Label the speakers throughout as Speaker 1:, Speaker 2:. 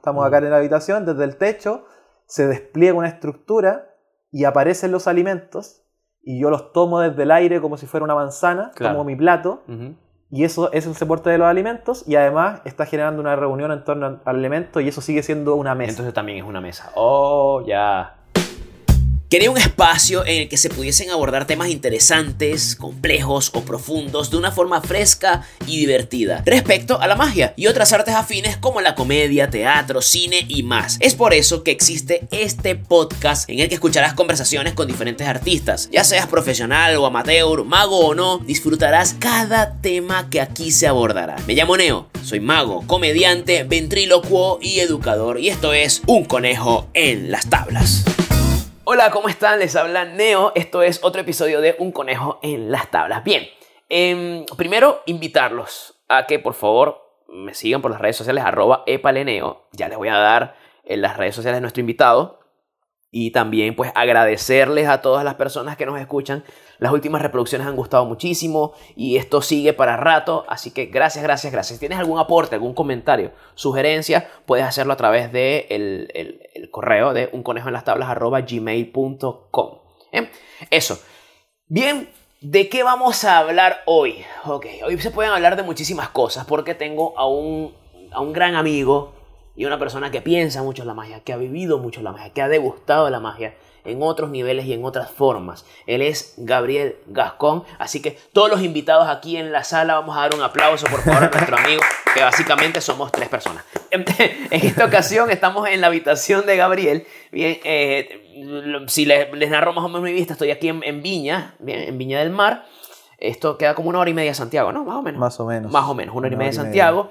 Speaker 1: estamos acá en la habitación, desde el techo se despliega una estructura y aparecen los alimentos y yo los tomo desde el aire como si fuera una manzana,
Speaker 2: Claro.
Speaker 1: como mi plato, y eso es el soporte de los alimentos y además está generando una reunión en torno al alimento y eso sigue siendo una mesa.
Speaker 2: Entonces también es una mesa. Oh, ya.
Speaker 3: Quería un espacio en el que se pudiesen abordar temas interesantes, complejos o profundos de una forma fresca y divertida respecto a la magia y otras artes afines como la comedia, teatro, cine y más. Es por eso que existe este podcast en el que escucharás conversaciones con diferentes artistas. Ya seas profesional o amateur, mago o no, disfrutarás cada tema que aquí se abordará. Me llamo Neo, soy mago, comediante, ventrílocuo y educador y esto es Un Conejo en las Tablas. Hola, ¿cómo están? Les habla Neo. Esto es otro episodio de Un Conejo en las Tablas. Bien, em, primero invitarlos a que por favor me sigan por las redes sociales arroba epaleneo. Ya les voy a dar en las redes sociales de nuestro invitado. Y también pues agradecerles a todas las personas que nos escuchan. Las últimas reproducciones han gustado muchísimo y esto sigue para rato. Así que gracias, gracias, gracias. Si tienes algún aporte, algún comentario, sugerencia, puedes hacerlo a través de el, el- correo de un conejo en las tablas arroba gmail.com. ¿eh? Eso. Bien, ¿de qué vamos a hablar hoy? Ok, hoy se pueden hablar de muchísimas cosas porque tengo a un, a un gran amigo y una persona que piensa mucho en la magia, que ha vivido mucho la magia, que ha degustado la magia en otros niveles y en otras formas. Él es Gabriel Gascón, así que todos los invitados aquí en la sala vamos a dar un aplauso por favor a nuestro amigo, que básicamente somos tres personas. En esta ocasión estamos en la habitación de Gabriel. Bien, eh, si les, les narro más o menos mi vista, estoy aquí en, en Viña, bien, en Viña del Mar. Esto queda como una hora y media de Santiago, ¿no? Más o menos.
Speaker 1: Más o menos.
Speaker 2: Más o menos, una hora y media de
Speaker 1: media.
Speaker 2: Santiago.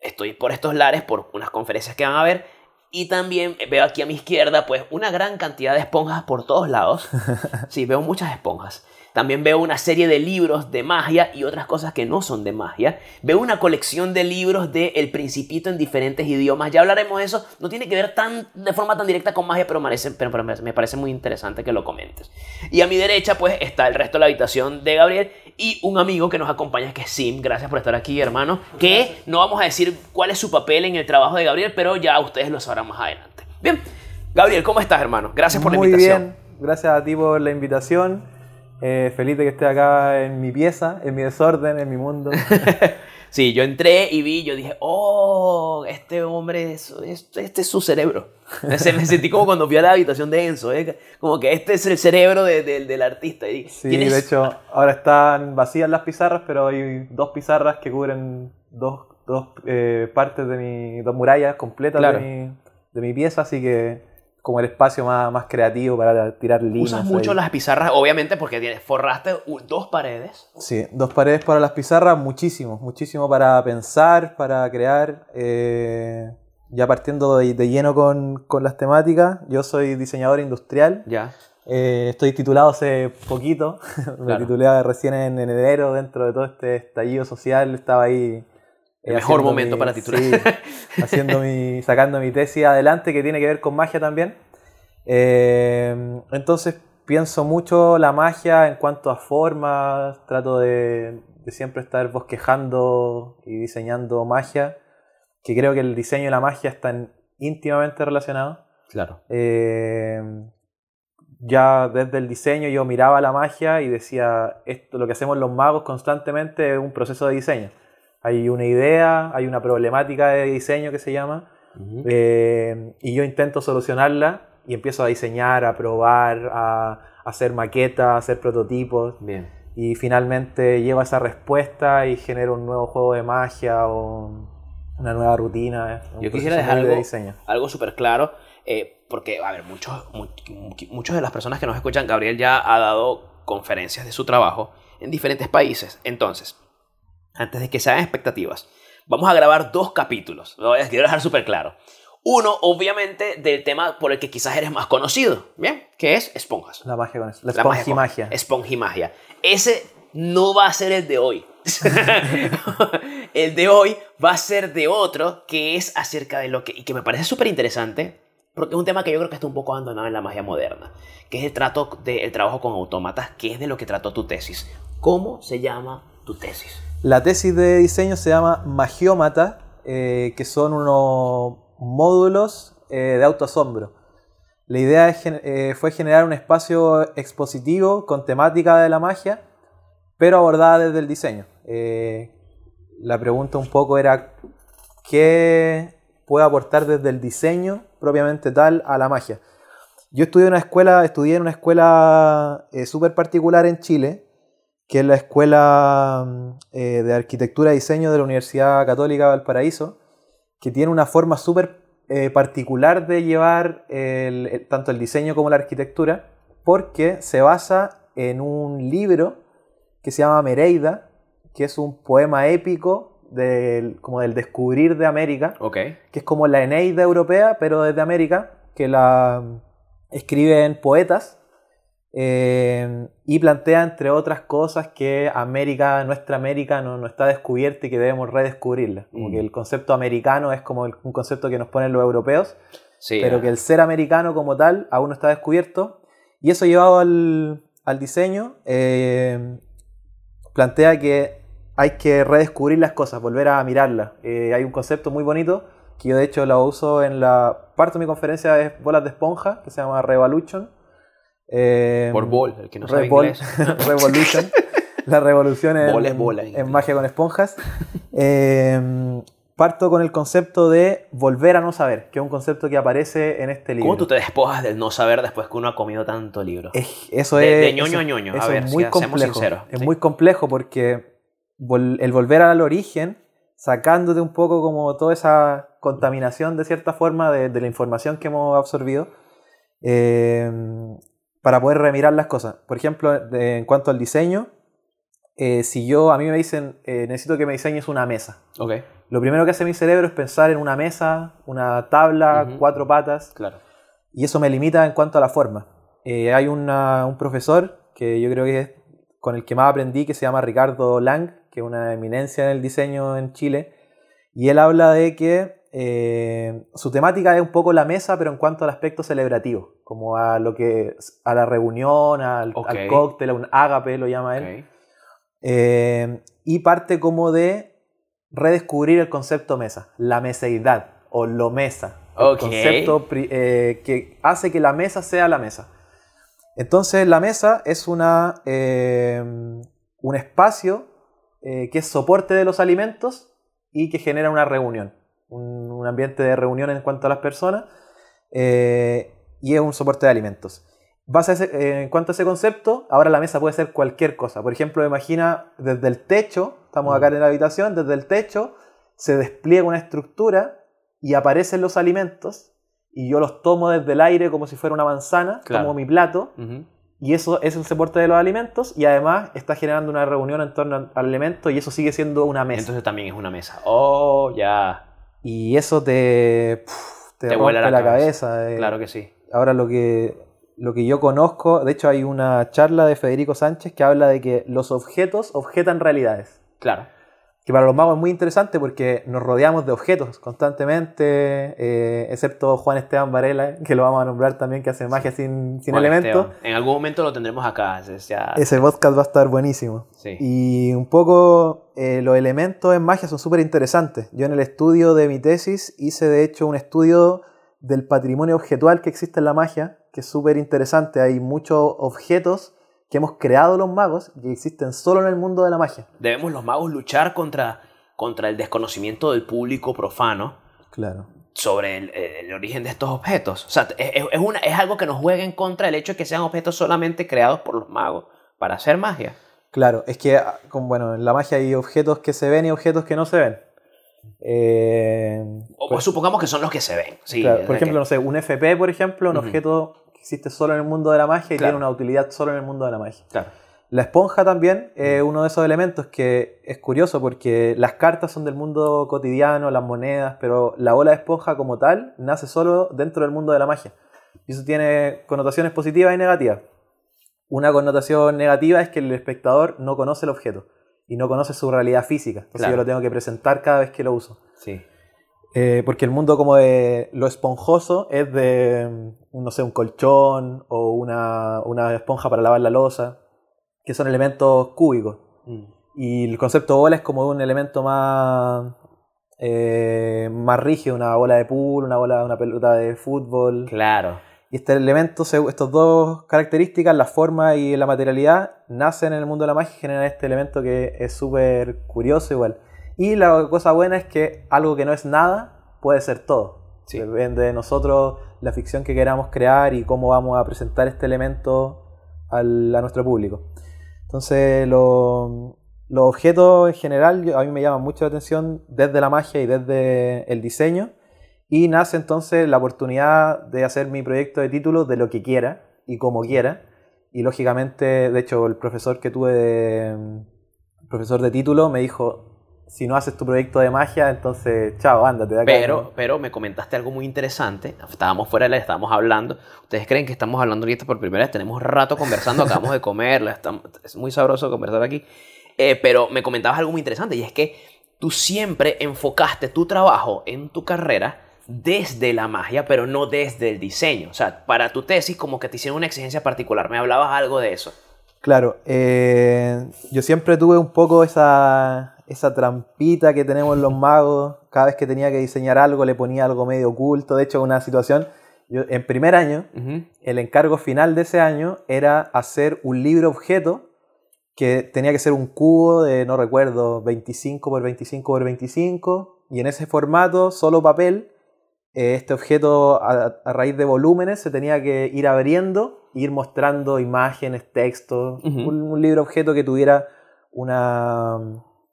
Speaker 2: Estoy por estos lares por unas conferencias que van a haber. Y también veo aquí a mi izquierda, pues, una gran cantidad de esponjas por todos lados. Sí, veo muchas esponjas. También veo una serie de libros de magia y otras cosas que no son de magia. Veo una colección de libros de El Principito en diferentes idiomas. Ya hablaremos de eso. No tiene que ver tan, de forma tan directa con magia, pero, merece- pero, pero me parece muy interesante que lo comentes. Y a mi derecha, pues, está el resto de la habitación de Gabriel y un amigo que nos acompaña, que es Sim. Gracias por estar aquí, hermano. Que no vamos a decir cuál es su papel en el trabajo de Gabriel, pero ya ustedes lo sabrán más adelante. Bien, Gabriel, ¿cómo estás, hermano? Gracias por la
Speaker 1: Muy
Speaker 2: invitación.
Speaker 1: bien, gracias a ti por la invitación. Eh, feliz de que esté acá en mi pieza, en mi desorden, en mi mundo.
Speaker 2: Sí, yo entré y vi, yo dije, oh, este hombre, es, es- este es su cerebro. Me se- me sentí como cuando fui a la habitación de Enzo, ¿eh? como que este es el cerebro de- de- del artista. Y
Speaker 1: Sí, de hecho, ahora están vacías las pizarras, pero hay dos pizarras que cubren dos, dos eh, partes de mi. dos murallas completas
Speaker 2: Claro.
Speaker 1: de, mi, de mi pieza, así que como el espacio más, más creativo para tirar líneas.
Speaker 2: Usas mucho
Speaker 1: ahí.
Speaker 2: las pizarras, obviamente, porque tienes, forraste dos paredes.
Speaker 1: Sí, dos paredes para las pizarras, muchísimo, muchísimo para pensar, para crear. eh, ya partiendo de, de lleno con, con las temáticas, yo soy diseñador industrial.
Speaker 2: Ya.
Speaker 1: eh, estoy titulado hace poquito, me
Speaker 2: Claro.
Speaker 1: titulé recién en enero dentro de todo este estallido social, estaba ahí.
Speaker 2: El mejor momento
Speaker 1: mi-
Speaker 2: para titular.
Speaker 1: sí, haciendo mi, sacando mi tesis adelante que tiene que ver con magia también. Eh, entonces pienso mucho la magia en cuanto a formas, trato de, de siempre estar bosquejando y diseñando magia, que creo que el diseño y la magia están íntimamente relacionados.
Speaker 2: Claro.
Speaker 1: Eh, ya desde el diseño yo miraba la magia y decía, esto lo que hacemos los magos constantemente es un proceso de diseño. Hay una idea, hay una problemática de diseño que se llama,
Speaker 2: Ujú.
Speaker 1: eh, y yo intento solucionarla y empiezo a diseñar, a probar, a hacer maquetas, a hacer prototipos,
Speaker 2: Bien.
Speaker 1: y finalmente llego a esa respuesta y genero un nuevo juego de magia o una nueva rutina. un
Speaker 2: Yo quisiera dejar
Speaker 1: muy de
Speaker 2: algo,
Speaker 1: diseño.
Speaker 2: algo súper claro, eh, porque, a ver, muchos, mu- muchos de las personas que nos escuchan, Gabriel ya ha dado conferencias de su trabajo en diferentes países. Entonces, antes de que se hagan expectativas, vamos a grabar dos capítulos. Lo voy a- quiero dejar súper claro. Uno, obviamente, del tema por el que quizás eres más conocido, ¿bien? Que es esponjas.
Speaker 1: La magia con eso. La
Speaker 2: La magia
Speaker 1: esponjimagia.
Speaker 2: con- Esponjimagia. Ese no va a ser el de hoy. el de hoy va a ser de otro que es acerca de lo que... Y que me parece súper interesante. Porque es un tema que yo creo que está un poco abandonado en la magia moderna. Que es el, trato de, el trabajo con autómatas, que es de lo que trató tu tesis. ¿Cómo se llama tu tesis?
Speaker 1: La tesis de diseño se llama Magiómata, eh, que son unos módulos eh, de autoasombro. La idea eh, fue generar un espacio expositivo con temática de la magia, pero abordada desde el diseño. La pregunta un poco era qué puede aportar desde el diseño propiamente tal a la magia. Yo estudié en una escuela, estudié en una escuela súper particular en Chile, que es la Escuela mm, eh, de Arquitectura y Diseño de la Universidad Católica de Valparaíso, que tiene una forma súper eh, particular de llevar el- el- tanto el diseño como la arquitectura, porque se basa en un libro que se llama Mereida, que es un poema épico del, como del descubrir de América, que es como la Eneida europea, pero desde América, que la mm, escriben poetas eh, y plantea, entre otras cosas, que América, nuestra América, no, no está descubierta y que debemos redescubrirla. Como
Speaker 2: Mm.
Speaker 1: que el concepto americano es como el- un concepto que nos ponen los europeos,
Speaker 2: Sí.
Speaker 1: pero
Speaker 2: ah,
Speaker 1: que el ser americano como tal aún no está descubierto. Y eso llevado al, al diseño, eh, plantea que hay que redescubrir las cosas, volver a mirarlas. Eh, hay un concepto muy bonito que yo de hecho lo uso en la parte de mi conferencia es bolas de esponja, que se llama Revolution. Eh,
Speaker 2: Por bol, el que no sabe
Speaker 1: Revol-
Speaker 2: inglés.
Speaker 1: Revolution. la revolución en,
Speaker 2: Bola es bola en
Speaker 1: magia con esponjas. Eh, parto con el concepto de volver a no saber, que es un concepto que aparece en este libro.
Speaker 2: ¿Cómo tú te despojas del no saber después que uno ha comido tanto libro?
Speaker 1: Es- eso
Speaker 2: De-
Speaker 1: es.
Speaker 2: de ñoño
Speaker 1: eso-
Speaker 2: a ñoño, a ver,
Speaker 1: es
Speaker 2: si
Speaker 1: muy
Speaker 2: seamos
Speaker 1: complejo.
Speaker 2: sinceros,
Speaker 1: Es
Speaker 2: sí.
Speaker 1: muy complejo porque vol- el volver al origen, sacándote un poco como toda esa contaminación de cierta forma de, de la información que hemos absorbido, eh, para poder remirar las cosas. Por ejemplo, de- en cuanto al diseño, eh, si yo a mí me dicen eh, necesito que me diseñes una mesa,
Speaker 2: Ok,
Speaker 1: lo primero que hace mi cerebro es pensar en una mesa, una tabla, cuatro patas,
Speaker 2: claro.
Speaker 1: y eso me limita en cuanto a la forma. Eh, hay una- un profesor que yo creo que es con el que más aprendí, que se llama Ricardo Lang, que es una eminencia en el diseño en Chile, y él habla de que eh, su temática es un poco la mesa, pero en cuanto al aspecto celebrativo, como a lo que a la reunión, al, cóctel, a un ágape, lo llama él. Eh, y parte como de redescubrir el concepto mesa, la meseidad o lo mesa. El concepto eh, que hace que la mesa sea la mesa. Entonces la mesa es una, un espacio que es soporte de los alimentos y que genera una reunión, un, un ambiente de reunión en cuanto a las personas eh, y es un soporte de alimentos. Base ese- eh, en cuanto a ese concepto, ahora la mesa puede ser cualquier cosa. Por ejemplo, imagina desde el techo, estamos acá en la habitación, desde el techo se despliega una estructura y aparecen los alimentos y yo los tomo desde el aire como si fuera una manzana,
Speaker 2: Claro.
Speaker 1: tomo mi plato y eso es el soporte de los alimentos y además está generando una reunión en torno al al alimento y eso sigue siendo una mesa.
Speaker 2: Entonces también es una mesa. Oh, ya.
Speaker 1: Y eso te, puf, te,
Speaker 2: Te
Speaker 1: rompe la,
Speaker 2: la
Speaker 1: cabeza.
Speaker 2: cabeza.
Speaker 1: eh.
Speaker 2: Claro que sí.
Speaker 1: Ahora lo que, lo que yo conozco, de hecho hay una charla de Federico Sánchez que habla de que los objetos objetan realidades.
Speaker 2: Claro.
Speaker 1: Que para los magos es muy interesante porque nos rodeamos de objetos constantemente, eh, excepto Juan Esteban Varela, que lo vamos a nombrar también, que hace magia sin, sin
Speaker 2: Juan
Speaker 1: elementos.
Speaker 2: Esteban. En algún momento lo tendremos acá. es ya-
Speaker 1: Ese podcast va a estar buenísimo.
Speaker 2: Sí.
Speaker 1: Y un poco eh, los elementos en magia son súper interesantes. Yo en el estudio de mi tesis hice de hecho un estudio del patrimonio objetual que existe en la magia, que es súper interesante. Hay muchos objetos que hemos creado los magos que existen solo en el mundo de la magia.
Speaker 2: Debemos los magos luchar contra, contra el desconocimiento del público profano
Speaker 1: Claro.
Speaker 2: sobre el, el origen de estos objetos. O sea, es, es- es una, es algo que nos juega en contra el hecho de que sean objetos solamente creados por los magos para hacer magia.
Speaker 1: Claro, es que ah, bueno, en la magia hay objetos que se ven y objetos que no se ven. Eh,
Speaker 2: O
Speaker 1: pues-
Speaker 2: supongamos que son los que se ven. Sí,
Speaker 1: Claro, por ejemplo,
Speaker 2: que-
Speaker 1: no sé, un FP, por ejemplo, un objeto existe solo en el mundo de la magia y
Speaker 2: Claro.
Speaker 1: tiene una utilidad solo en el mundo de la magia.
Speaker 2: claro.
Speaker 1: La esponja también es uno de esos elementos que es curioso porque las cartas son del mundo cotidiano, las monedas, pero la bola de esponja como tal nace solo dentro del mundo de la magia. Y eso tiene connotaciones positivas y negativas. Una connotación negativa es que el espectador no conoce el objeto y no conoce su realidad física. Entonces
Speaker 2: Claro.
Speaker 1: yo lo tengo que presentar cada vez que lo uso.
Speaker 2: Sí.
Speaker 1: Eh, porque el mundo como de lo esponjoso es de, mm, no sé, un colchón o una, una esponja para lavar la losa, que son elementos cúbicos.
Speaker 2: Mm.
Speaker 1: Y el concepto bola es como un elemento más eh, más rígido, una bola de pool, una bola, una pelota de fútbol.
Speaker 2: Claro.
Speaker 1: Y este elemento, estos dos características, la forma y la materialidad, nacen en el mundo de la magia y generan este elemento que es súper curioso igual. Y la cosa buena es que algo que no es nada puede ser todo.
Speaker 2: Sí.
Speaker 1: Depende de nosotros la ficción que queramos crear y cómo vamos a presentar este elemento al- a nuestro público. Entonces, lo- los objetos en general a mí me llaman mucho la atención desde la magia y desde el diseño. Y nace entonces la oportunidad de hacer mi proyecto de título de lo que quiera y como quiera. Y lógicamente, de hecho, el profesor que tuve de, el profesor de título me dijo, si no haces tu proyecto de magia, entonces, chao, ándate de acá.
Speaker 2: Pero, pero me comentaste algo muy interesante. Estábamos fuera de la, estábamos hablando. Ustedes creen que estamos hablando ahorita por primera vez. Tenemos rato conversando, acabamos de comer. estamos- es muy sabroso conversar aquí. Eh, pero me comentabas algo muy interesante y es que tú siempre enfocaste tu trabajo en tu carrera desde la magia, pero no desde el diseño. O sea, para tu tesis como que te hicieron una exigencia particular. Me hablabas algo de eso.
Speaker 1: Claro, eh, yo siempre tuve un poco esa, esa trampita que tenemos los magos. Cada vez que tenía que diseñar algo le ponía algo medio oculto. De hecho, una situación, yo, en primer año, el encargo final de ese año era hacer un libro objeto que tenía que ser un cubo de, no recuerdo, 25 por 25 por 25. Y en ese formato, solo papel, eh, este objeto a, a raíz de volúmenes se tenía que ir abriendo, ir mostrando imágenes, textos, un, un libro objeto que tuviera una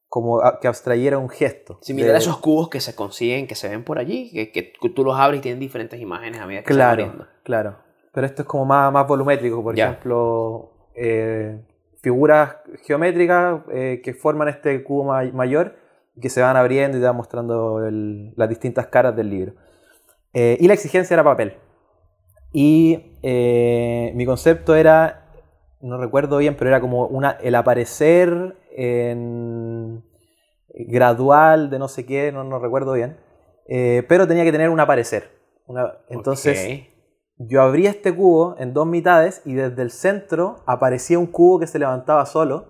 Speaker 1: como a- que abstrayera un gesto.
Speaker 2: Similar a esos cubos que se consiguen, que se ven por allí, que, que tú los abres y tienen diferentes imágenes a medida que se van
Speaker 1: Claro,
Speaker 2: abriendo.
Speaker 1: claro. Pero esto es como más, más volumétrico, por
Speaker 2: Ya.
Speaker 1: ejemplo, eh, figuras geométricas eh, que forman este cubo ma- mayor que se van abriendo y te van mostrando el- las distintas caras del libro. Eh, y la exigencia era papel. Y eh, mi concepto era, no recuerdo bien, pero era como una, el aparecer en gradual de no sé qué, no, no recuerdo bien, eh, pero tenía que tener un aparecer. Una- entonces yo abría este cubo en dos mitades y desde el centro aparecía un cubo que se levantaba solo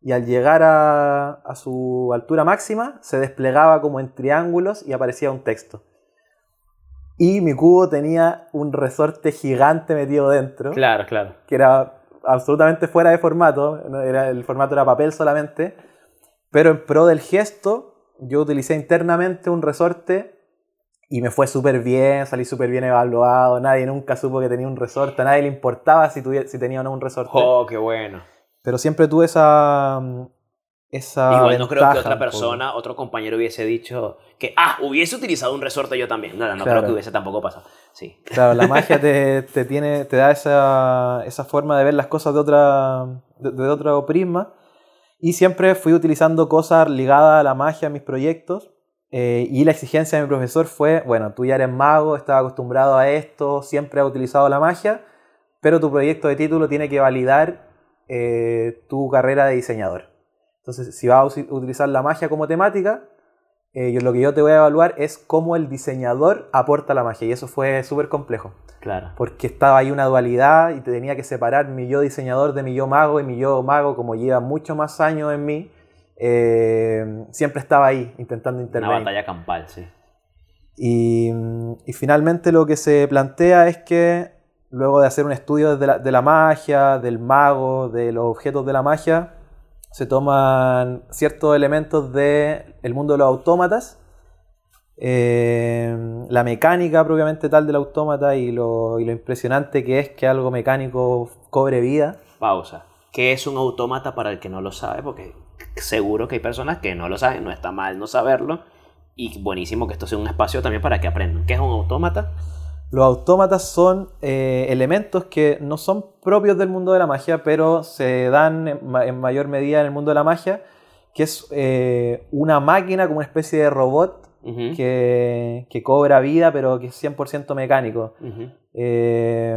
Speaker 1: y al llegar a, a su altura máxima se desplegaba como en triángulos y aparecía un texto. Y mi cubo tenía un resorte gigante metido dentro
Speaker 2: Claro, claro.
Speaker 1: que era absolutamente fuera de formato, era, el formato era papel solamente, pero en pro del gesto yo utilicé internamente un resorte y me fue súper bien, salí súper bien evaluado, nadie nunca supo que tenía un resorte, a nadie le importaba si, tuviera- si tenía o no un resorte,
Speaker 2: Oh, qué bueno.
Speaker 1: pero siempre tuve esa... esa
Speaker 2: Igual no creo que otra persona, otro compañero hubiese dicho que, ah, hubiese utilizado un resorte yo también. No, no, no
Speaker 1: Claro.
Speaker 2: creo que hubiese tampoco pasado. Sí.
Speaker 1: Claro, la magia te, te tiene, te da esa, esa forma de ver las cosas de, otra, de, de otro prisma. Y siempre fui utilizando cosas ligadas a la magia en mis proyectos. eh, y la exigencia de mi profesor fue, bueno, tú ya eres mago, estás acostumbrado a esto, siempre has utilizado la magia, pero tu proyecto de título tiene que validar eh, tu carrera de diseñador. Entonces, si vas a utilizar la magia como temática, eh, yo, lo que yo te voy a evaluar es cómo el diseñador aporta la magia. Y eso fue súper complejo.
Speaker 2: Claro.
Speaker 1: Porque estaba ahí una dualidad y te tenía que separar mi yo diseñador de mi yo mago. Y mi yo mago, como lleva mucho más años en mí, eh, siempre estaba ahí intentando
Speaker 2: Una
Speaker 1: intervenir.
Speaker 2: batalla campal, sí.
Speaker 1: Y, y finalmente lo que se plantea es que luego de hacer un estudio de la, de la magia, del mago, de los objetos de la magia, se toman ciertos elementos del mundo de los autómatas, eh, la mecánica propiamente tal del autómata y lo, y lo impresionante que es que algo mecánico cobre vida.
Speaker 2: Pausa. ¿Qué es un autómata para el que no lo sabe? Porque seguro que hay personas que no lo saben, no está mal no saberlo. Y buenísimo que esto sea un espacio también para que aprendan. ¿Qué es un autómata?
Speaker 1: Los autómatas son eh, elementos que no son propios del mundo de la magia, pero se dan en, ma- en mayor medida en el mundo de la magia, que es eh, una máquina como una especie de robot que, que cobra vida, pero que es 100% mecánico. Eh,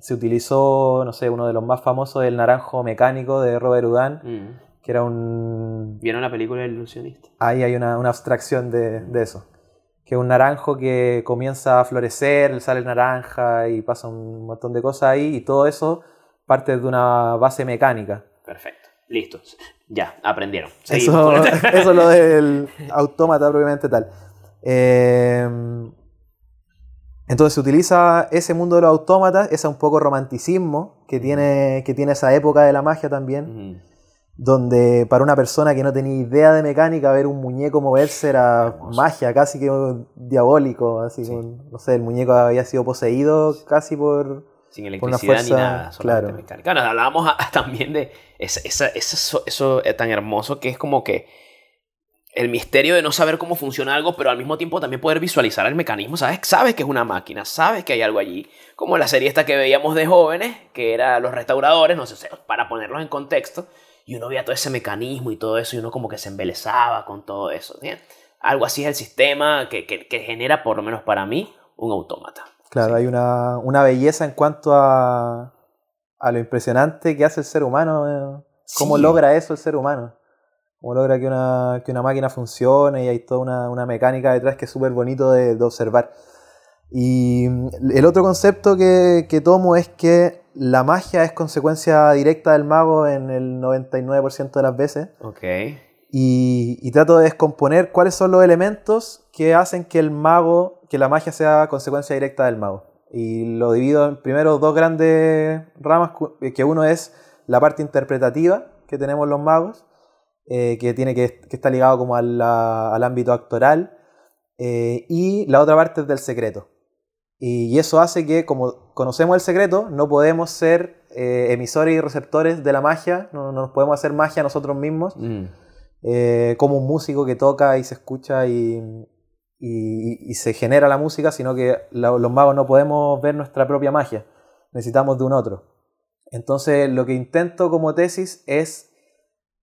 Speaker 1: se utilizó, no sé, uno de los más famosos, el naranjo mecánico de Robert Houdin,
Speaker 2: Mm.
Speaker 1: que era un...
Speaker 2: ¿Vieron la película El ilusionista?
Speaker 1: Ahí hay una, una abstracción de, de eso. Que es un naranjo que comienza a florecer, le sale naranja y pasa un montón de cosas ahí, y todo eso parte de una base mecánica.
Speaker 2: Perfecto. Listo. Ya, aprendieron.
Speaker 1: Eso,
Speaker 2: Seguimos.
Speaker 1: eso es lo del autómata propiamente tal. Eh, entonces se utiliza ese mundo de los autómatas, ese un poco romanticismo que tiene, que tiene esa época de la magia también. Donde para una persona que no tenía idea de mecánica, ver un muñeco moverse era
Speaker 2: Hermoso.
Speaker 1: magia, casi que diabólico, así
Speaker 2: Sí.
Speaker 1: con- no sé, el muñeco había sido poseído casi por...
Speaker 2: Sin
Speaker 1: Por una
Speaker 2: electricidad ni
Speaker 1: fuerza,
Speaker 2: nada, solamente
Speaker 1: claro.
Speaker 2: mecánica. Bueno, hablábamos a- también de esa- esa- eso, eso es tan hermoso que es como que el misterio de no saber cómo funciona algo, pero al mismo tiempo también poder visualizar el mecanismo. ¿Sabes? Sabes que es una máquina, sabes que hay algo allí. Como la serie esta que veíamos de jóvenes, que era los restauradores, no sé, para ponerlos en contexto, y uno veía todo ese mecanismo y todo eso, y uno como que se embelezaba con todo eso. ¿sí? Algo así es el sistema que, que- que genera, por lo menos para mí, un autómata.
Speaker 1: Claro,
Speaker 2: Sí.
Speaker 1: hay una, una belleza en cuanto a, a lo impresionante que hace el ser humano. eh, ¿Cómo
Speaker 2: Sí.
Speaker 1: logra eso el ser humano? ¿Cómo logra que una, que una máquina funcione y hay toda una, una mecánica detrás que es súper bonito de, de observar? Y mm, el otro concepto que, que tomo es que la magia es consecuencia directa del mago en el 99% de las veces
Speaker 2: Ok.
Speaker 1: y, y trato de descomponer cuáles son los elementos que hacen que el mago, que la magia sea consecuencia directa del mago. Y lo divido en primero dos grandes ramas, cu- que uno es la parte interpretativa que tenemos los magos, eh, que tiene que, que está ligado como a la- al ámbito actoral, eh, y la otra parte es del secreto. Y, eso hace que, como conocemos el secreto, no podemos ser eh, emisores y receptores de la magia, no, no nos podemos hacer magia nosotros mismos,
Speaker 2: Mm.
Speaker 1: eh, como un músico que toca y se escucha y, y- y se genera la música, sino que la- los magos no podemos ver nuestra propia magia, necesitamos de un otro. Entonces lo que intento como tesis es,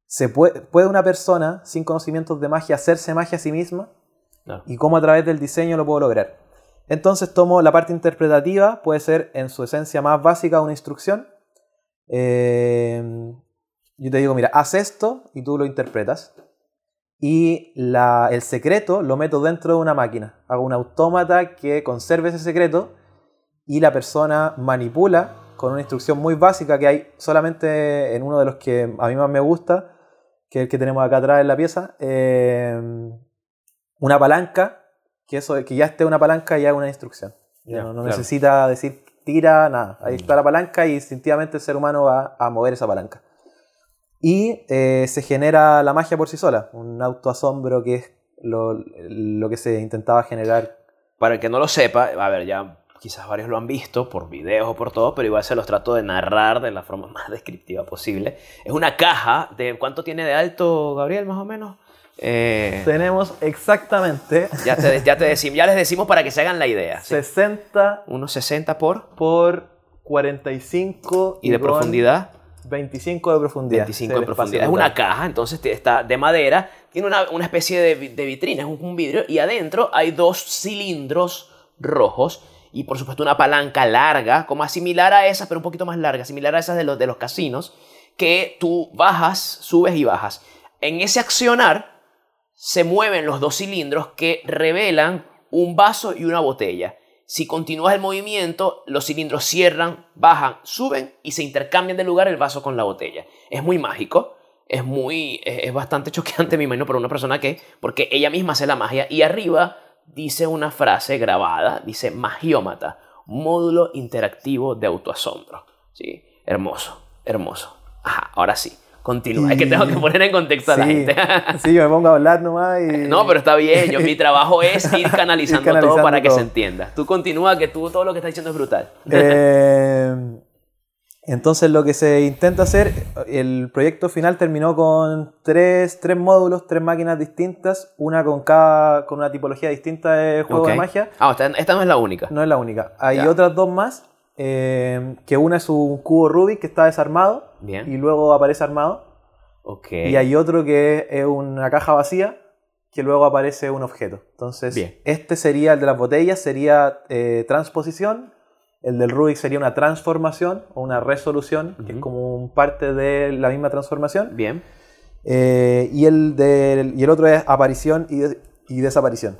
Speaker 1: ¿se puede, ¿puede una persona sin conocimientos de magia hacerse magia a sí misma? ¿Y cómo a través del diseño lo puedo lograr? Entonces tomo la parte interpretativa, puede ser en su esencia más básica una instrucción. Eh, yo te digo, mira, haz esto y tú lo interpretas. Y el secreto lo meto dentro de una máquina. Hago un autómata que conserve ese secreto y la persona manipula con una instrucción muy básica que hay solamente en uno de los que a mí más me gusta, que es el que tenemos acá atrás en la pieza. eh, una palanca, que, eso, que ya esté una palanca ya es una instrucción. Ya no, no
Speaker 2: claro.
Speaker 1: necesita decir tira, nada. Ahí está la palanca y instintivamente el ser humano va a mover esa palanca. Y eh, se genera la magia por sí sola, un autoasombro que es lo, lo que se intentaba generar.
Speaker 2: Para el que no lo sepa, a ver, ya quizás varios lo han visto por videos o por todo, pero igual se los trato de narrar de la forma más descriptiva posible. Es una caja de... ¿Cuánto tiene de alto, Gabriel, más o menos? Eh,
Speaker 1: Tenemos exactamente
Speaker 2: ya, te, ya, te decim- ya les decimos para que se hagan la idea. ¿sí?
Speaker 1: 60
Speaker 2: Unos 60 por...
Speaker 1: por 45
Speaker 2: Y de profundidad,
Speaker 1: 25 de profundidad.
Speaker 2: 25
Speaker 1: Ese
Speaker 2: de profundidad. Es una caja, entonces está de madera, tiene una, una especie de, de vitrina, es un, un vidrio, y adentro hay dos cilindros rojos y por supuesto una palanca larga, como similar a esas, pero un poquito más larga, similar a esas de los, de los casinos, que tú bajas, subes y bajas. En ese accionar se mueven los dos cilindros que revelan un vaso y una botella. Si continúas el movimiento, los cilindros cierran, bajan, suben y se intercambian de lugar el vaso con la botella. Es muy mágico, es muy es, bastante choqueante, me imagino, para una persona que porque ella misma hace la magia y arriba dice una frase grabada, dice magiómata, módulo interactivo de autoasombro. Sí, hermoso, hermoso. Ahora sí. Continúa. Es que tengo que poner en contexto a la gente.
Speaker 1: sí, yo me pongo a hablar nomás y...
Speaker 2: No, pero está bien. Yo, mi trabajo es ir canalizando,
Speaker 1: Ir canalizando
Speaker 2: todo para que se entienda. Tú continúa, que tú todo lo que estás diciendo es brutal.
Speaker 1: Eh, entonces lo que se intenta hacer, el proyecto final terminó con tres, tres módulos, tres máquinas distintas, una con cada con una tipología distinta de juego de magia.
Speaker 2: Ah, esta, esta no es la única.
Speaker 1: No es la única. Hay
Speaker 2: Ya.
Speaker 1: otras dos más, eh, que una es un cubo Rubik que está desarmado
Speaker 2: Bien.
Speaker 1: y luego aparece armado. Y hay otro que es una caja vacía que luego aparece un objeto. Entonces,
Speaker 2: Bien.
Speaker 1: este sería el de las botellas, sería eh, transposición. El del Rubik sería una transformación o una resolución, que es como un parte de la misma transformación.
Speaker 2: Bien.
Speaker 1: Eh, y, el del- y el otro es aparición y, y desaparición.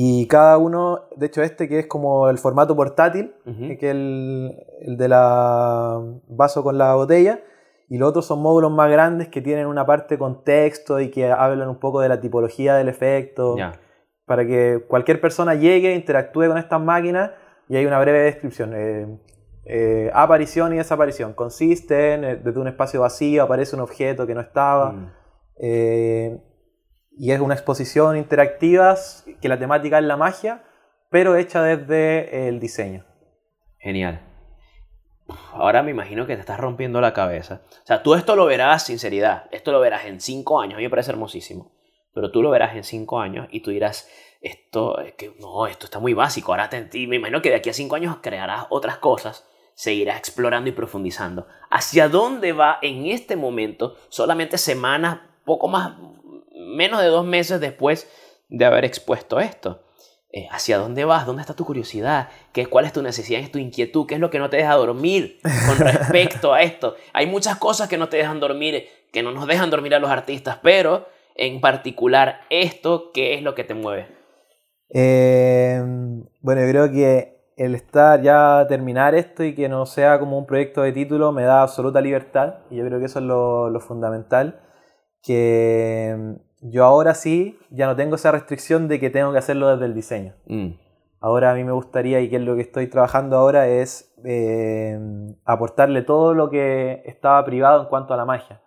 Speaker 1: Y cada uno, de hecho este que es como el formato portátil,
Speaker 2: Ujú.
Speaker 1: que es el, el de la vaso con la botella, Y los otros son módulos más grandes que tienen una parte con texto y que hablan un poco de la tipología del efecto.
Speaker 2: Ya.
Speaker 1: Para que cualquier persona llegue, interactúe con estas máquinas y hay una breve descripción. Eh, eh, aparición y desaparición. Consiste en, eh, desde un espacio vacío aparece un objeto que no estaba.
Speaker 2: Mm.
Speaker 1: Eh, y es una exposición interactiva que la temática es la magia, pero hecha desde el diseño.
Speaker 2: Genial. Ahora me imagino que te estás rompiendo la cabeza. O sea, tú esto lo verás, sinceridad, esto lo verás en cinco años, a mí me parece hermosísimo. Pero tú lo verás en cinco años y tú dirás, esto, es que no, esto está muy básico. Ahora te, y me imagino que de aquí a cinco años crearás otras cosas, seguirás explorando y profundizando. ¿Hacia dónde va en este momento, solamente semanas, poco más, menos de dos meses después de haber expuesto esto? Eh, ¿Hacia dónde vas? ¿Dónde está tu curiosidad? ¿Qué, ¿Cuál es tu necesidad? ¿Es tu inquietud? ¿Qué es lo que no te deja dormir con respecto a esto? Hay muchas cosas que no te dejan dormir, que no nos dejan dormir a los artistas, pero en particular esto, ¿qué es lo que te mueve?
Speaker 1: Eh, bueno, yo creo que el estar ya terminar esto y que no sea como un proyecto de título me da absoluta libertad y yo creo que eso es lo, lo fundamental que yo ahora sí ya no tengo esa restricción de que tengo que hacerlo desde el diseño.
Speaker 2: Mm,
Speaker 1: Ahora a mí me gustaría, y que es lo que estoy trabajando ahora, es eh, aportarle todo lo que estaba privado en cuanto a la magia.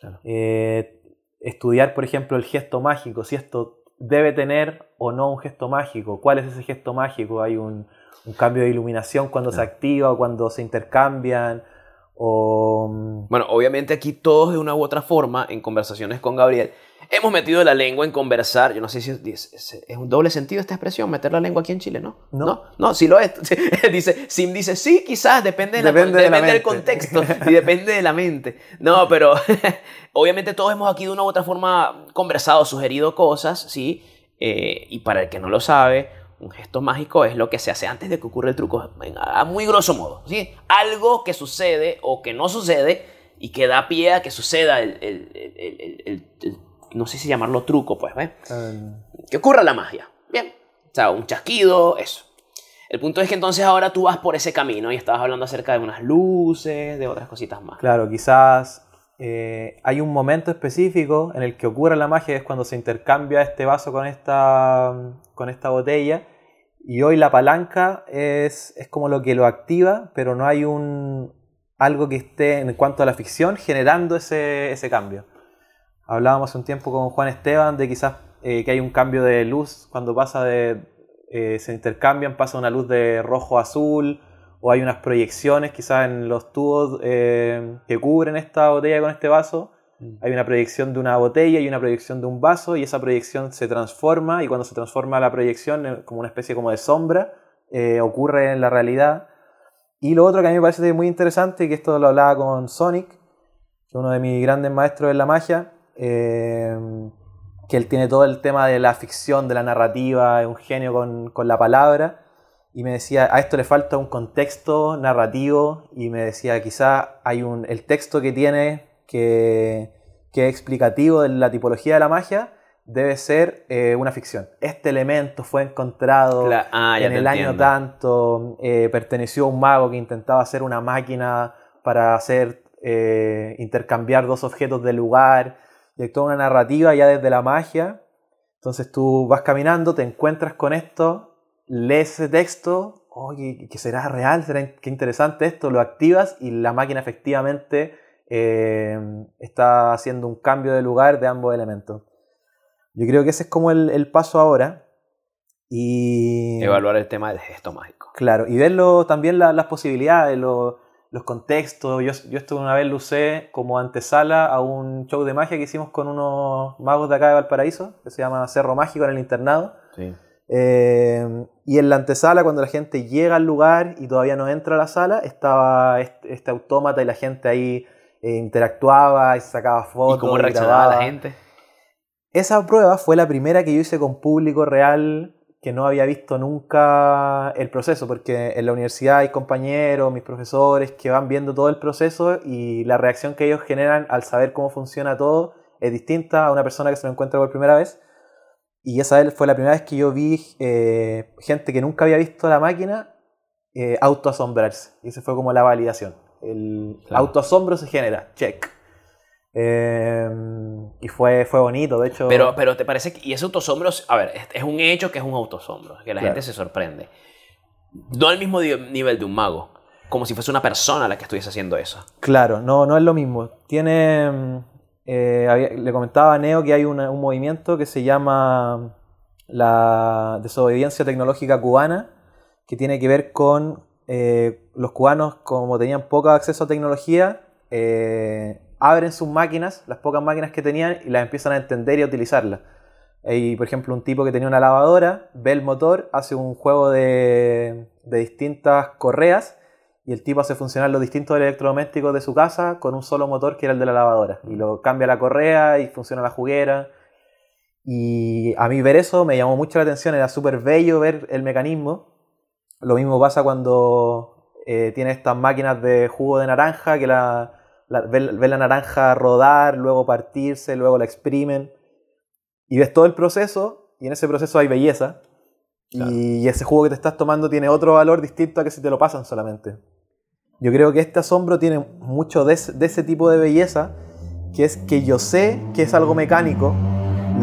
Speaker 2: Claro.
Speaker 1: Eh, estudiar, por ejemplo, el gesto mágico, si esto debe tener o no un gesto mágico, cuál es ese gesto mágico, hay un, un cambio de iluminación cuando se activa o cuando se intercambian, o... mm,
Speaker 2: Bueno, obviamente aquí todos de una u otra forma, en conversaciones con Gabriel, hemos metido la lengua en conversar. Yo no sé si es, es- es un doble sentido esta expresión, meter la lengua aquí en Chile, ¿no?
Speaker 1: No.
Speaker 2: no, no, sí lo es. dice, Sim dice, sí, quizás, depende, de la-
Speaker 1: Depende la
Speaker 2: del contexto y depende de la mente. No, pero obviamente todos hemos aquí de una u otra forma conversado, sugerido cosas, ¿sí? Eh, y para el que no lo sabe, un gesto mágico es lo que se hace antes de que ocurra el truco, a muy grosso modo, ¿sí? Algo que sucede o que no sucede y que da pie a que suceda el, el- el- el- el- el- no sé si llamarlo truco, pues, ¿ves?
Speaker 1: em,
Speaker 2: que ocurra la magia. Bien. O sea, un chasquido, eso. El punto es que entonces ahora tú vas por ese camino y estabas hablando acerca de unas luces, de otras cositas más.
Speaker 1: Claro, quizás eh, hay un momento específico en el que ocurre la magia, es cuando se intercambia este vaso con esta, botella. Y hoy la palanca es, como lo que lo activa, pero no hay un, algo que esté en cuanto a la ficción generando ese, ese cambio. Hablábamos un tiempo con Juan Esteban de quizás eh, que hay un cambio de luz cuando pasa de. eh, se intercambian, pasa una luz de rojo a azul, o hay unas proyecciones quizás en los tubos eh, que cubren esta botella con este vaso.
Speaker 2: Mm.
Speaker 1: Hay una proyección de una botella y una proyección de un vaso, y esa proyección se transforma, y cuando se transforma la proyección eh, como una especie como de sombra, eh, ocurre en la realidad. Y lo otro que a mí me parece muy interesante, y que esto lo hablaba con Sonic, que es uno de mis grandes maestros en la magia, eh, que él tiene todo el tema de la ficción, de la narrativa, es un genio con, con la palabra, y me decía, a esto le falta un contexto narrativo, y me decía, quizá hay un, el texto que tiene que, que es explicativo de la tipología de la magia, debe ser eh, una ficción. Este elemento fue encontrado
Speaker 2: ah,
Speaker 1: en el año tanto, eh, perteneció a un mago que intentaba hacer una máquina para hacer eh, intercambiar dos objetos de lugar, y hay toda una narrativa ya desde la magia. Entonces tú vas caminando, te encuentras con esto, lees ese texto, oye, ¿qué será real? ¿Será qué interesante esto? Lo activas y la máquina efectivamente eh, está haciendo un cambio de lugar de ambos elementos. Yo creo que ese es como el, el paso ahora. Y
Speaker 2: Evaluar el tema del gesto mágico.
Speaker 1: Claro, y verlo también la- las posibilidades, lo- los contextos. Yo, yo esto una vez lo usé como antesala a un show de magia que hicimos con unos magos de acá de Valparaíso, que se llama Cerro Mágico en el internado.
Speaker 2: Sí.
Speaker 1: Eh, y en la antesala, cuando la gente llega al lugar y todavía no entra a la sala, estaba este, este autómata y la gente ahí eh, interactuaba y sacaba fotos.
Speaker 2: ¿Y cómo reaccionaba la gente?
Speaker 1: Esa prueba fue la primera que yo hice con público real que no había visto nunca el proceso, porque en la universidad hay compañeros, mis profesores, que van viendo todo el proceso y la reacción que ellos generan al saber cómo funciona todo es distinta a una persona que se lo encuentra por primera vez. Y esa fue la primera vez que yo vi eh, gente que nunca había visto la máquina eh, autoasombrarse. Y esa fue como la validación. el
Speaker 2: Claro.
Speaker 1: autoasombro se genera, check. Eh, y fue, fue bonito, de hecho.
Speaker 2: Pero, pero te parece que. Y ese autosombro, a ver, es, es un hecho que es un autosombro, que la
Speaker 1: Claro.
Speaker 2: gente se sorprende. No al mismo nivel de un mago, como si fuese una persona la que estuviese haciendo eso.
Speaker 1: Claro, no, no es lo mismo. Tiene. Eh, había- le comentaba a Neo que hay una- un movimiento que se llama la desobediencia tecnológica cubana, que tiene que ver con eh, los cubanos, como tenían poco acceso a tecnología, eh, abren sus máquinas, las pocas máquinas que tenían, y las empiezan a entender y a utilizarlas. Hay, por ejemplo, un tipo que tenía una lavadora, ve el motor, hace un juego de, de distintas correas y el tipo hace funcionar los distintos electrodomésticos de su casa con un solo motor que era el de la lavadora. Y lo cambia la correa y funciona la juguera. Y a mí ver eso me llamó mucho la atención, era súper bello ver el mecanismo. Lo mismo pasa cuando eh, tiene estas máquinas de jugo de naranja que la, la- ve, ve la naranja rodar, luego partirse, luego la exprimen. Y ves todo el proceso y en ese proceso hay belleza.
Speaker 2: Claro.
Speaker 1: Y ese jugo que te estás tomando tiene otro valor distinto a que si te lo pasan solamente. Yo creo que este asombro tiene mucho de ese, tipo de belleza, que es que yo sé que es algo mecánico,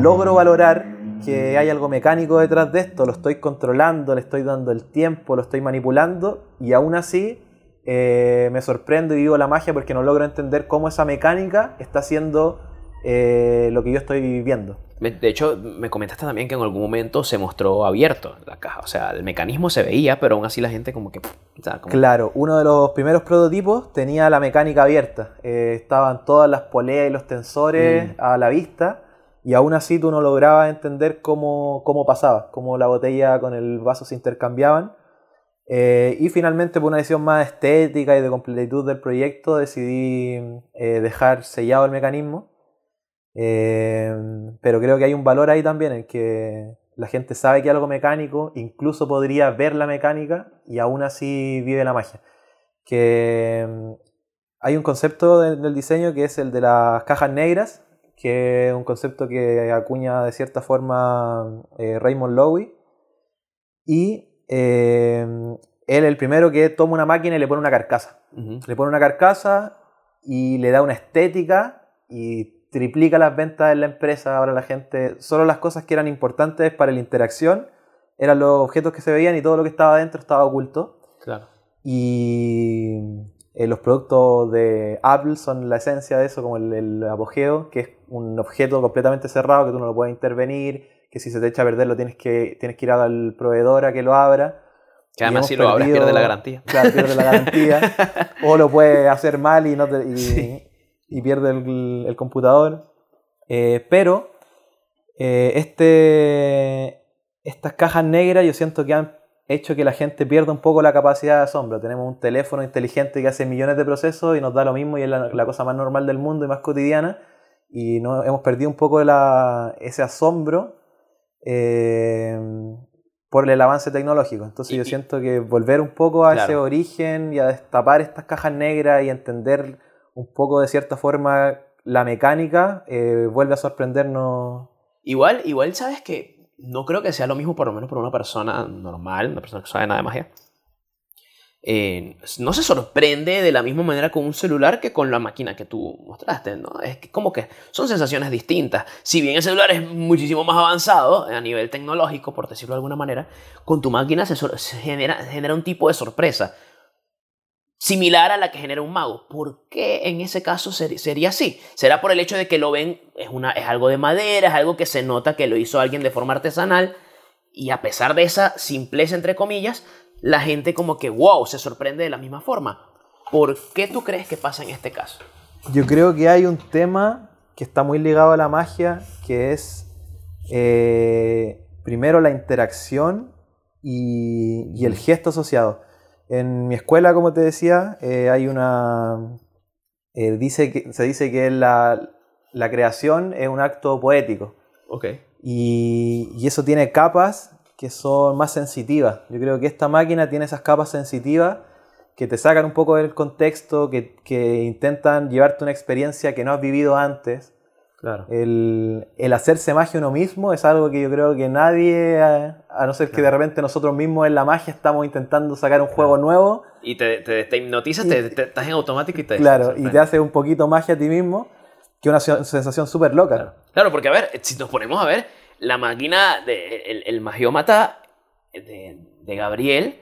Speaker 1: logro valorar que hay algo mecánico detrás de esto, lo estoy controlando, le estoy dando el tiempo, lo estoy manipulando, y aún así eh, me sorprendo y vivo la magia porque no logro entender cómo esa mecánica está haciendo eh, lo que yo estoy viviendo.
Speaker 2: De hecho, me comentaste también que en algún momento se mostró abierto la caja. O sea, el mecanismo se veía, pero aún así la gente como que... o sea, como-
Speaker 1: Claro, uno de los primeros prototipos tenía la mecánica abierta. Eh, estaban todas las poleas y los tensores
Speaker 2: Mm.
Speaker 1: a la vista y aún así tú no lograbas entender cómo, cómo pasaba, cómo la botella con el vaso se intercambiaban. Eh, y finalmente, por una decisión más estética y de completitud del proyecto, decidí eh, dejar sellado el mecanismo. Eh, pero creo que hay un valor ahí también en que la gente sabe que algo mecánico, incluso podría ver la mecánica y aún así vive la magia. Que mm, hay un concepto de- del diseño que es el de las cajas negras, que es un concepto que acuña de cierta forma eh, Raymond Loewy. Y eh, él el primero que toma una máquina y le pone una carcasa le pone una carcasa y le da una estética y triplica las ventas en la empresa. Ahora la gente, solo las cosas que eran importantes para la interacción eran los objetos que se veían y todo lo que estaba dentro estaba oculto.
Speaker 2: Claro.
Speaker 1: Y eh, los productos de Apple son la esencia de eso, como el, el apogeo, que es un objeto completamente cerrado que tú no lo puedes intervenir, que si se te echa a perder lo tienes que, tienes que ir al proveedor a que lo abra.
Speaker 2: Que además si lo abres pierde la garantía.
Speaker 1: Claro, pierde la garantía. o lo puede hacer mal y, no te- y,
Speaker 2: Sí.
Speaker 1: Y pierde el, el computador. Eh, pero eh, este, estas cajas negras yo siento que han hecho que la gente pierda un poco la capacidad de asombro. Tenemos un teléfono inteligente que hace millones de procesos y nos da lo mismo y es la, la cosa más normal del mundo y más cotidiana. Y no, hemos perdido un poco la- ese asombro eh, por el avance tecnológico. Entonces
Speaker 2: Y-
Speaker 1: yo siento que volver un poco a ese origen y a destapar estas cajas negras y entender un poco de cierta forma la mecánica eh, vuelve a sorprendernos.
Speaker 2: Igual, igual sabes que no creo que sea lo mismo por lo menos para una persona normal, una persona que sabe nada de magia. Eh, no se sorprende de la misma manera con un celular que con la máquina que tú mostraste, ¿no? Es como que son sensaciones distintas. Si bien el celular es muchísimo más avanzado a nivel tecnológico, por decirlo de alguna manera, con tu máquina se, genera, genera un tipo de sorpresa similar a la que genera un mago. ¿Por qué en ese caso ser- sería así? ¿Será por el hecho de que lo ven, es, una, es algo de madera, es algo que se nota que lo hizo alguien de forma artesanal y a pesar de esa simpleza, entre comillas, la gente como que, wow, se sorprende de la misma forma? ¿Por qué tú crees que pasa en este caso?
Speaker 1: Yo creo que hay un tema que está muy ligado a la magia, que es eh, primero la interacción y el gesto asociado. En mi escuela, como te decía, eh, hay una... eh, dice que, se dice que la, la creación es un acto poético.
Speaker 2: Ok.
Speaker 1: Y, y eso tiene capas que son más sensitivas. Yo creo que esta máquina tiene esas capas sensitivas que te sacan un poco del contexto, que, que intentan llevarte una experiencia que no has vivido antes.
Speaker 2: Claro.
Speaker 1: El, el hacerse magia uno mismo es algo que yo creo que nadie, a, a no ser que de repente nosotros mismos en la magia estamos intentando sacar un juego nuevo,
Speaker 2: Y te, te, te hipnotizas, te, te- estás en automático y te...
Speaker 1: Claro, y te hace un poquito magia a ti mismo, que una se- sensación súper loca.
Speaker 2: Claro, porque a ver, si nos ponemos a ver, la máquina, de, el, el magiómata de, de Gabriel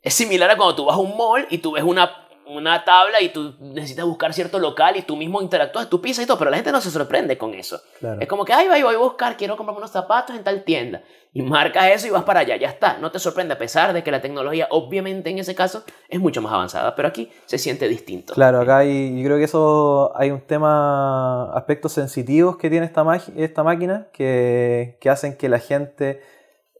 Speaker 2: es similar a cuando tú vas a un mall y tú ves una, una tabla y tú necesitas buscar cierto local y tú mismo interactúas, tú pisas y todo, pero la gente no se sorprende con eso.
Speaker 1: Claro.
Speaker 2: Es como que, ay, voy, voy a buscar, quiero comprarme unos zapatos en tal tienda. Y marcas eso y vas para allá, ya está. No te sorprende, a pesar de que la tecnología, obviamente en ese caso, es mucho más avanzada, pero aquí se siente distinto.
Speaker 1: Claro, acá hay, yo creo que eso hay un tema, aspectos sensitivos que tiene esta, esta máquina que, que hacen que la gente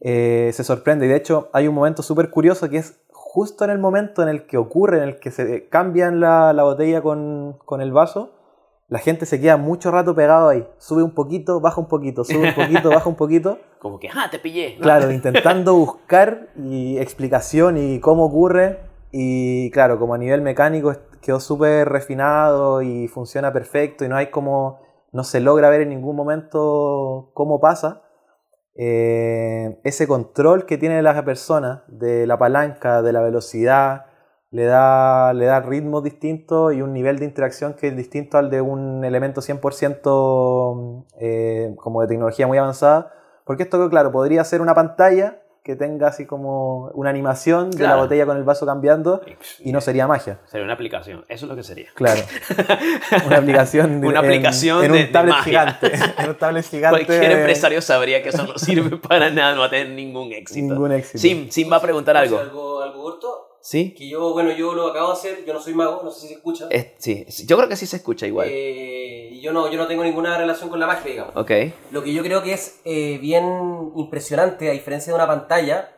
Speaker 1: eh, se sorprenda. Y de hecho hay un momento súper curioso que es justo en el momento en el que ocurre, en el que se cambian la, la botella con, con el vaso, la gente se queda mucho rato pegado ahí. Sube un poquito, baja un poquito, sube un poquito, baja un poquito.
Speaker 2: Como que, ah, te pillé. ¿no?
Speaker 1: Claro, intentando buscar y explicación y cómo ocurre. Y claro, como a nivel mecánico quedó súper refinado y funciona perfecto y no hay como, no se logra ver en ningún momento cómo pasa. Eh, ese control que tiene la persona de la palanca, de la velocidad, le da, le da ritmos distintos y un nivel de interacción que es distinto al de un elemento 100% eh, como de tecnología muy avanzada. Porque esto, claro, podría ser una pantalla que tenga así como una animación de la botella con el vaso cambiando y no sería magia.
Speaker 2: Sería una aplicación, eso es lo que sería.
Speaker 1: Claro. Una aplicación, de-
Speaker 2: Una
Speaker 1: en-
Speaker 2: aplicación
Speaker 1: en,
Speaker 2: de-
Speaker 1: un
Speaker 2: de
Speaker 1: tablet
Speaker 2: magia.
Speaker 1: gigante. En un tablet gigante.
Speaker 2: Cualquier empresario sabría que eso no sirve para nada, no va a tener ningún éxito.
Speaker 1: Ningún éxito.
Speaker 2: Sim, Sim va a preguntar algo.
Speaker 4: algo, algo corto.
Speaker 2: ¿Sí?
Speaker 4: Que yo, bueno, yo lo acabo de hacer, yo no soy mago, no sé si se escucha.
Speaker 2: Es- sí, yo creo que sí se escucha igual.
Speaker 4: Eh, yo no, yo no tengo ninguna relación con la magia, digamos.
Speaker 2: ok.
Speaker 4: Lo que yo creo que es eh, bien impresionante, a diferencia de una pantalla,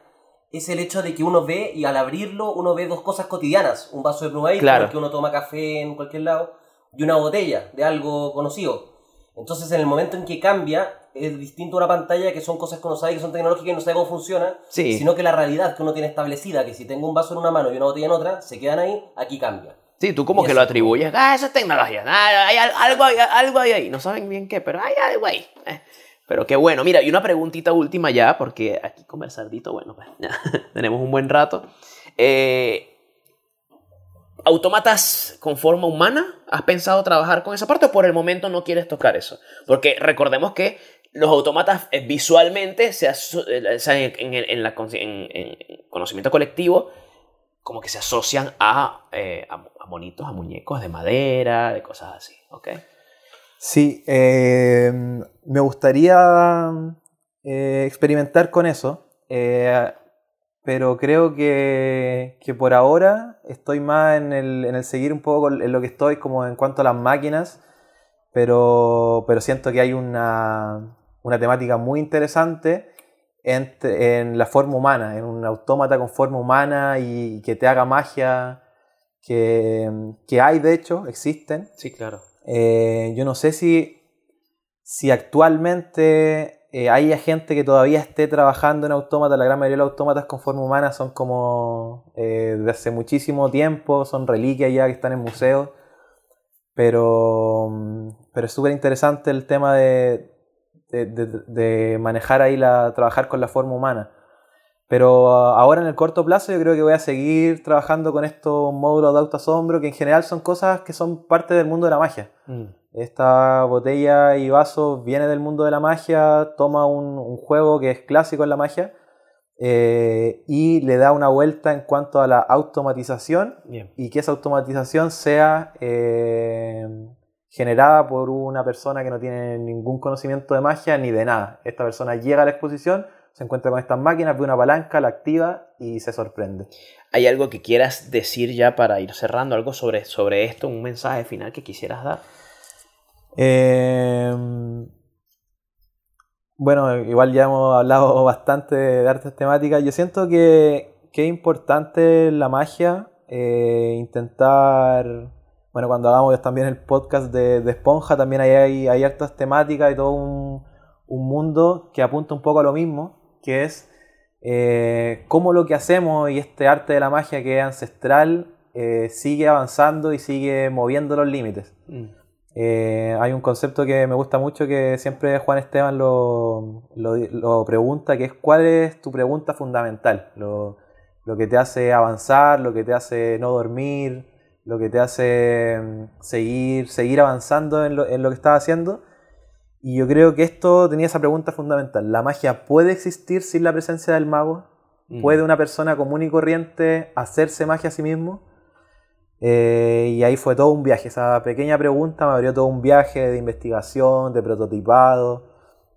Speaker 4: es el hecho de que uno ve y al abrirlo uno ve dos cosas cotidianas. Un vaso de Blue
Speaker 2: Claro.
Speaker 4: que uno toma café en cualquier lado, y una botella de algo conocido. Entonces en el momento en que cambia, es distinto a una pantalla que son cosas que uno sabe que son tecnológicas y no sabe cómo funciona,
Speaker 2: Sí.
Speaker 4: sino que la realidad que uno tiene establecida, que si tengo un vaso en una mano y una botella en otra, se quedan ahí, aquí cambia.
Speaker 2: Sí, tú como
Speaker 4: Y
Speaker 2: que
Speaker 4: eso.
Speaker 2: lo atribuyes. Ah, eso es tecnología. Ah, hay al- algo, hay, algo hay ahí. No saben bien qué, pero hay algo ahí. Eh, Pero qué bueno. Mira, y una preguntita última ya, porque aquí conversardito, bueno, pues ya tenemos un buen rato. Eh, ¿Autómatas con forma humana? ¿Has pensado trabajar con esa parte o por el momento no quieres tocar eso? Porque recordemos que los autómatas eh, visualmente, se eh, en, en en la en- en- en conocimiento colectivo, como que se asocian a, eh, a, a monitos, a muñecos de madera, de cosas así, ¿ok?
Speaker 1: Sí, eh, me gustaría eh, experimentar con eso, pero creo que, que por ahora estoy más en el, en el seguir un poco en lo que estoy como en cuanto a las máquinas, pero, pero siento que hay una, una temática muy interesante en la forma humana, en un autómata con forma humana y que te haga magia, que, que hay de hecho, existen.
Speaker 2: Sí, claro.
Speaker 1: Eh, yo no sé si, si actualmente eh, hay gente que todavía esté trabajando en autómatas. La gran mayoría de los autómatas con forma humana son como eh, de hace muchísimo tiempo, son reliquias ya que están en museos. Pero, pero es súper interesante el tema de, de, de- de manejar ahí la, trabajar con la forma humana. Pero ahora en el corto plazo yo creo que voy a seguir trabajando con estos módulos de autoasombro que en general son cosas que son parte del mundo de la magia. Esta botella y vaso viene del mundo de la magia, toma un, un juego que es clásico en la magia eh, y le da una vuelta en cuanto a la automatización
Speaker 2: Bien.
Speaker 1: y que esa automatización sea eh, generada por una persona que no tiene ningún conocimiento de magia ni de nada. Esta persona llega a la exposición, se encuentra con estas máquinas, ve una palanca, la activa y se sorprende.
Speaker 2: ¿Hay algo que quieras decir ya para ir cerrando? ¿Algo sobre, sobre esto? ¿Un mensaje final que quisieras dar?
Speaker 1: Eh, bueno, igual ya hemos hablado bastante de artes temáticas. Yo siento que, que es importante la magia, eh, intentar, bueno, cuando hagamos también el podcast de, de Esponja, también hay, hay, hay hartas temáticas y todo un, un mundo que apunta un poco a lo mismo, que es eh, cómo lo que hacemos y este arte de la magia que es ancestral eh, sigue avanzando y sigue moviendo los límites. Eh, hay un concepto que me gusta mucho que siempre Juan Esteban lo, lo- lo pregunta, que es cuál es tu pregunta fundamental. Lo- lo que te hace avanzar, lo que te hace no dormir, lo que te hace mm, seguir, seguir avanzando en lo, en lo que estás haciendo. Y yo creo que esto tenía esa pregunta fundamental. ¿La magia puede existir sin la presencia del mago?
Speaker 2: Mm.
Speaker 1: ¿Puede una persona común y corriente hacerse magia a sí mismo? Eh, y ahí fue todo un viaje. Esa pequeña pregunta me abrió todo un viaje de investigación, de prototipado.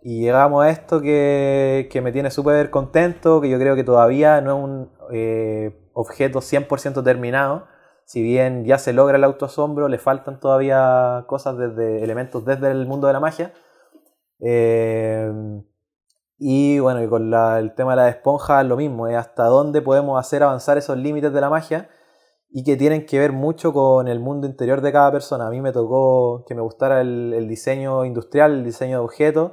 Speaker 1: Y llegamos a esto que, que me tiene súper contento, que yo creo que todavía no es un eh, objeto 100% terminado. Si bien ya se logra el autoasombro, le faltan todavía cosas desde elementos desde el mundo de la magia. Eh, y bueno, y con el tema de la esponja lo mismo, es hasta dónde podemos hacer avanzar esos límites de la magia y que tienen que ver mucho con el mundo interior de cada persona. A mí me tocó que me gustara el, el diseño industrial, el diseño de objetos,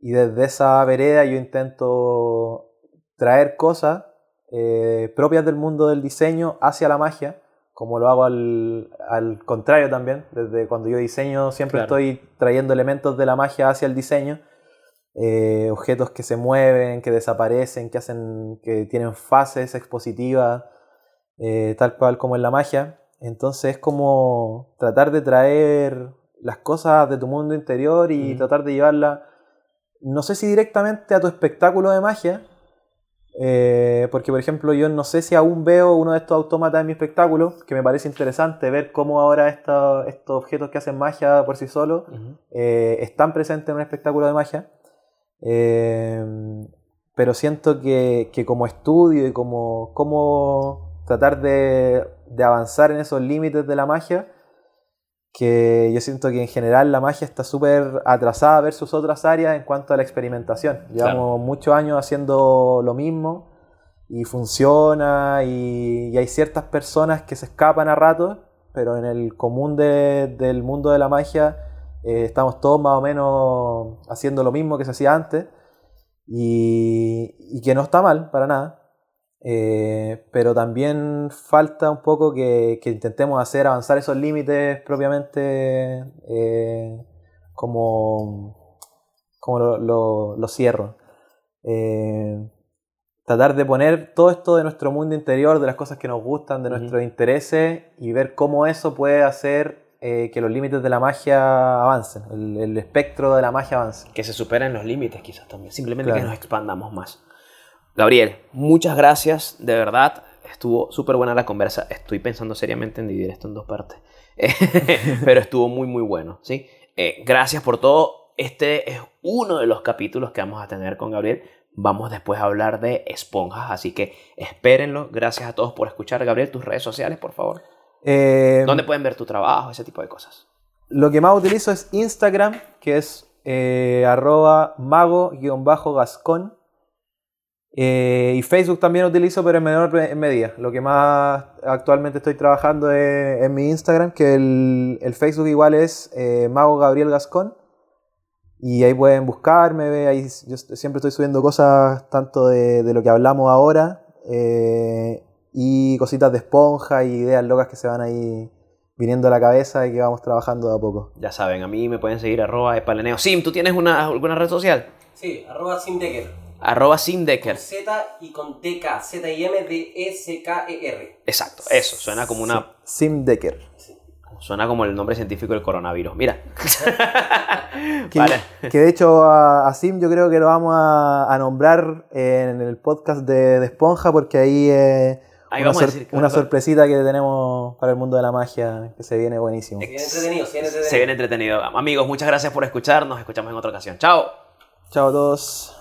Speaker 1: y desde esa vereda yo intento traer cosas eh, propias del mundo del diseño hacia la magia, como lo hago al, al contrario también. Desde cuando yo diseño siempre
Speaker 2: Claro.
Speaker 1: estoy trayendo elementos de la magia hacia el diseño. Eh, objetos que se mueven, que desaparecen, que hacen, que tienen fases expositivas, eh, tal cual como en la magia. Entonces es como tratar de traer las cosas de tu mundo interior y tratar de llevarla, no sé si directamente a tu espectáculo de magia, eh, porque por ejemplo yo no sé si aún veo uno de estos autómatas en mi espectáculo, que me parece interesante ver cómo ahora esta- estos objetos que hacen magia por sí solos eh, están presentes en un espectáculo de magia. Eh, pero siento que, que como estudio y como, como tratar de, de avanzar en esos límites de la magia, que yo siento que en general la magia está súper atrasada versus otras áreas en cuanto a la experimentación. Llevamos muchos años haciendo lo mismo y funciona y, y hay ciertas personas que se escapan a ratos, pero en el común de- del mundo de la magia eh, estamos todos más o menos haciendo lo mismo que se hacía antes y, y que no está mal para nada. Eh, pero también falta un poco que, que intentemos hacer avanzar esos límites propiamente eh, como, como lo, lo- lo cierro. Eh, tratar de poner todo esto de nuestro mundo interior, de las cosas que nos gustan, de nuestros intereses y ver cómo eso puede hacer eh, que los límites de la magia avancen, el, el espectro de la magia avance.
Speaker 2: Que se superen los límites quizás también. Simplemente que nos expandamos más. Gabriel, muchas gracias, de verdad. Estuvo súper buena la conversa. Estoy pensando seriamente en dividir esto en dos partes. Pero estuvo muy, muy bueno. ¿sí? Eh, gracias por todo. Este es uno de los capítulos que vamos a tener con Gabriel. Vamos después a hablar de esponjas, así que espérenlo. Gracias a todos por escuchar. Gabriel, tus redes sociales, por favor.
Speaker 1: Eh,
Speaker 2: ¿Dónde pueden ver tu trabajo? Ese tipo de cosas.
Speaker 1: Lo que más utilizo es Instagram, que es eh, arroba mago-gascón. Eh, y Facebook también utilizo, pero en menor medida. Lo que más actualmente estoy trabajando es en mi Instagram, que el, el Facebook igual es eh, Mago Gabriel Gascón. Y ahí pueden buscarme, ve, ahí yo siempre estoy subiendo cosas tanto de, de lo que hablamos ahora eh, y cositas de esponja y ideas locas que se van ahí viniendo a la cabeza y que vamos trabajando de a poco.
Speaker 2: Ya saben, a mí me pueden seguir arroba epaleneo. Sim, ¿tú tienes una, alguna red social?
Speaker 4: Sí, arroba simdecker.
Speaker 2: Arroba Simdecker.
Speaker 4: Z y con TK, Z y M D E C K E R.
Speaker 2: Exacto, eso. Suena como una.
Speaker 1: Sim Decker.
Speaker 2: Suena como el nombre científico del coronavirus. Mira.
Speaker 1: Que,
Speaker 2: Vale.
Speaker 1: que de hecho a, a Sim yo creo que lo vamos a, a nombrar en el podcast de, de Esponja porque ahí eh,
Speaker 2: Ahí
Speaker 1: una,
Speaker 2: vamos a
Speaker 1: sor-
Speaker 2: decir que
Speaker 1: una sorpresita que tenemos para el mundo de la magia que se viene buenísimo.
Speaker 4: Se viene entretenido, se viene entretenido.
Speaker 2: Se viene entretenido. Amigos, muchas gracias por escuchar. Nos escuchamos en otra ocasión. Chao.
Speaker 1: Chao a todos.